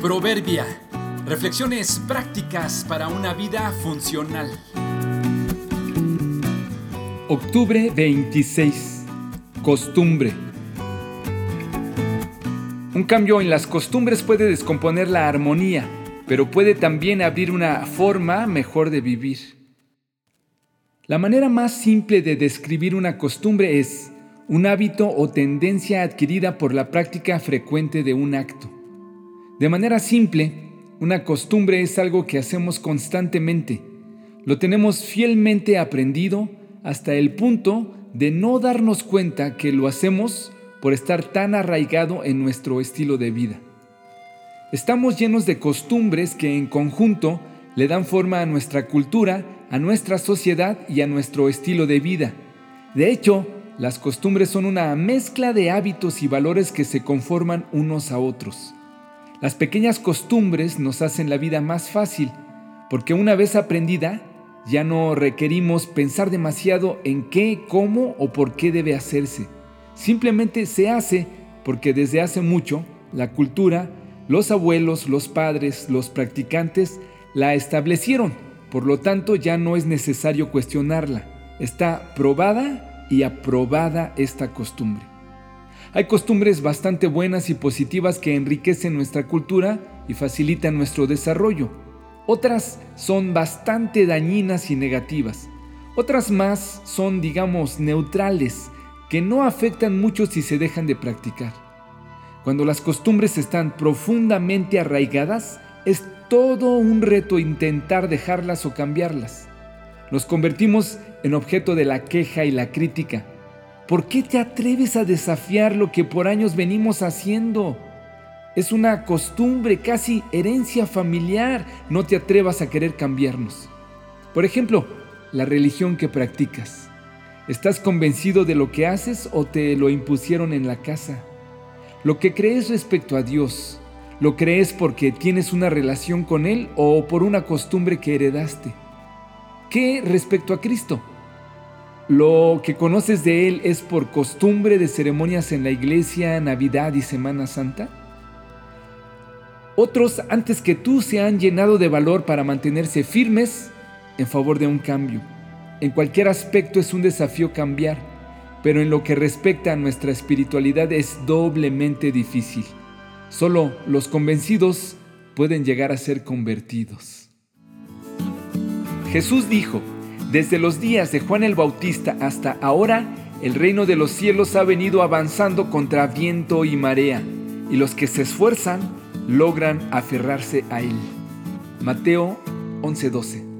Proverbia. Reflexiones prácticas para una vida funcional. Octubre 26. Costumbre. Un cambio en las costumbres puede descomponer la armonía, pero puede también abrir una forma mejor de vivir. La manera más simple de describir una costumbre es un hábito o tendencia adquirida por la práctica frecuente de un acto. De manera simple, una costumbre es algo que hacemos constantemente. Lo tenemos fielmente aprendido hasta el punto de no darnos cuenta que lo hacemos por estar tan arraigado en nuestro estilo de vida. Estamos llenos de costumbres que en conjunto le dan forma a nuestra cultura, a nuestra sociedad y a nuestro estilo de vida. De hecho, las costumbres son una mezcla de hábitos y valores que se conforman unos a otros. Las pequeñas costumbres nos hacen la vida más fácil, porque una vez aprendida, ya no requerimos pensar demasiado en qué, cómo o por qué debe hacerse. Simplemente se hace porque desde hace mucho la cultura, los abuelos, los padres, los practicantes la establecieron. Por lo tanto, ya no es necesario cuestionarla. Está probada y aprobada esta costumbre. Hay costumbres bastante buenas y positivas que enriquecen nuestra cultura y facilitan nuestro desarrollo. Otras son bastante dañinas y negativas. Otras más son, digamos, neutrales, que no afectan mucho si se dejan de practicar. Cuando las costumbres están profundamente arraigadas, es todo un reto intentar dejarlas o cambiarlas. Nos convertimos en objeto de la queja y la crítica ¿Por qué te atreves a desafiar lo que por años venimos haciendo? Es una costumbre, casi herencia familiar. No te atrevas a querer cambiarnos. Por ejemplo, la religión que practicas. ¿Estás convencido de lo que haces o te lo impusieron en la casa? Lo que crees respecto a Dios, ¿lo crees porque tienes una relación con Él o por una costumbre que heredaste? ¿Qué respecto a Cristo? Lo que conoces de Él es por costumbre de ceremonias en la iglesia, Navidad y Semana Santa. Otros antes que tú se han llenado de valor para mantenerse firmes en favor de un cambio. En cualquier aspecto es un desafío cambiar, pero en lo que respecta a nuestra espiritualidad es doblemente difícil. Solo los convencidos pueden llegar a ser convertidos. Jesús dijo, desde los días de Juan el Bautista hasta ahora, el reino de los cielos ha venido avanzando contra viento y marea, y los que se esfuerzan logran aferrarse a él. Mateo 11:12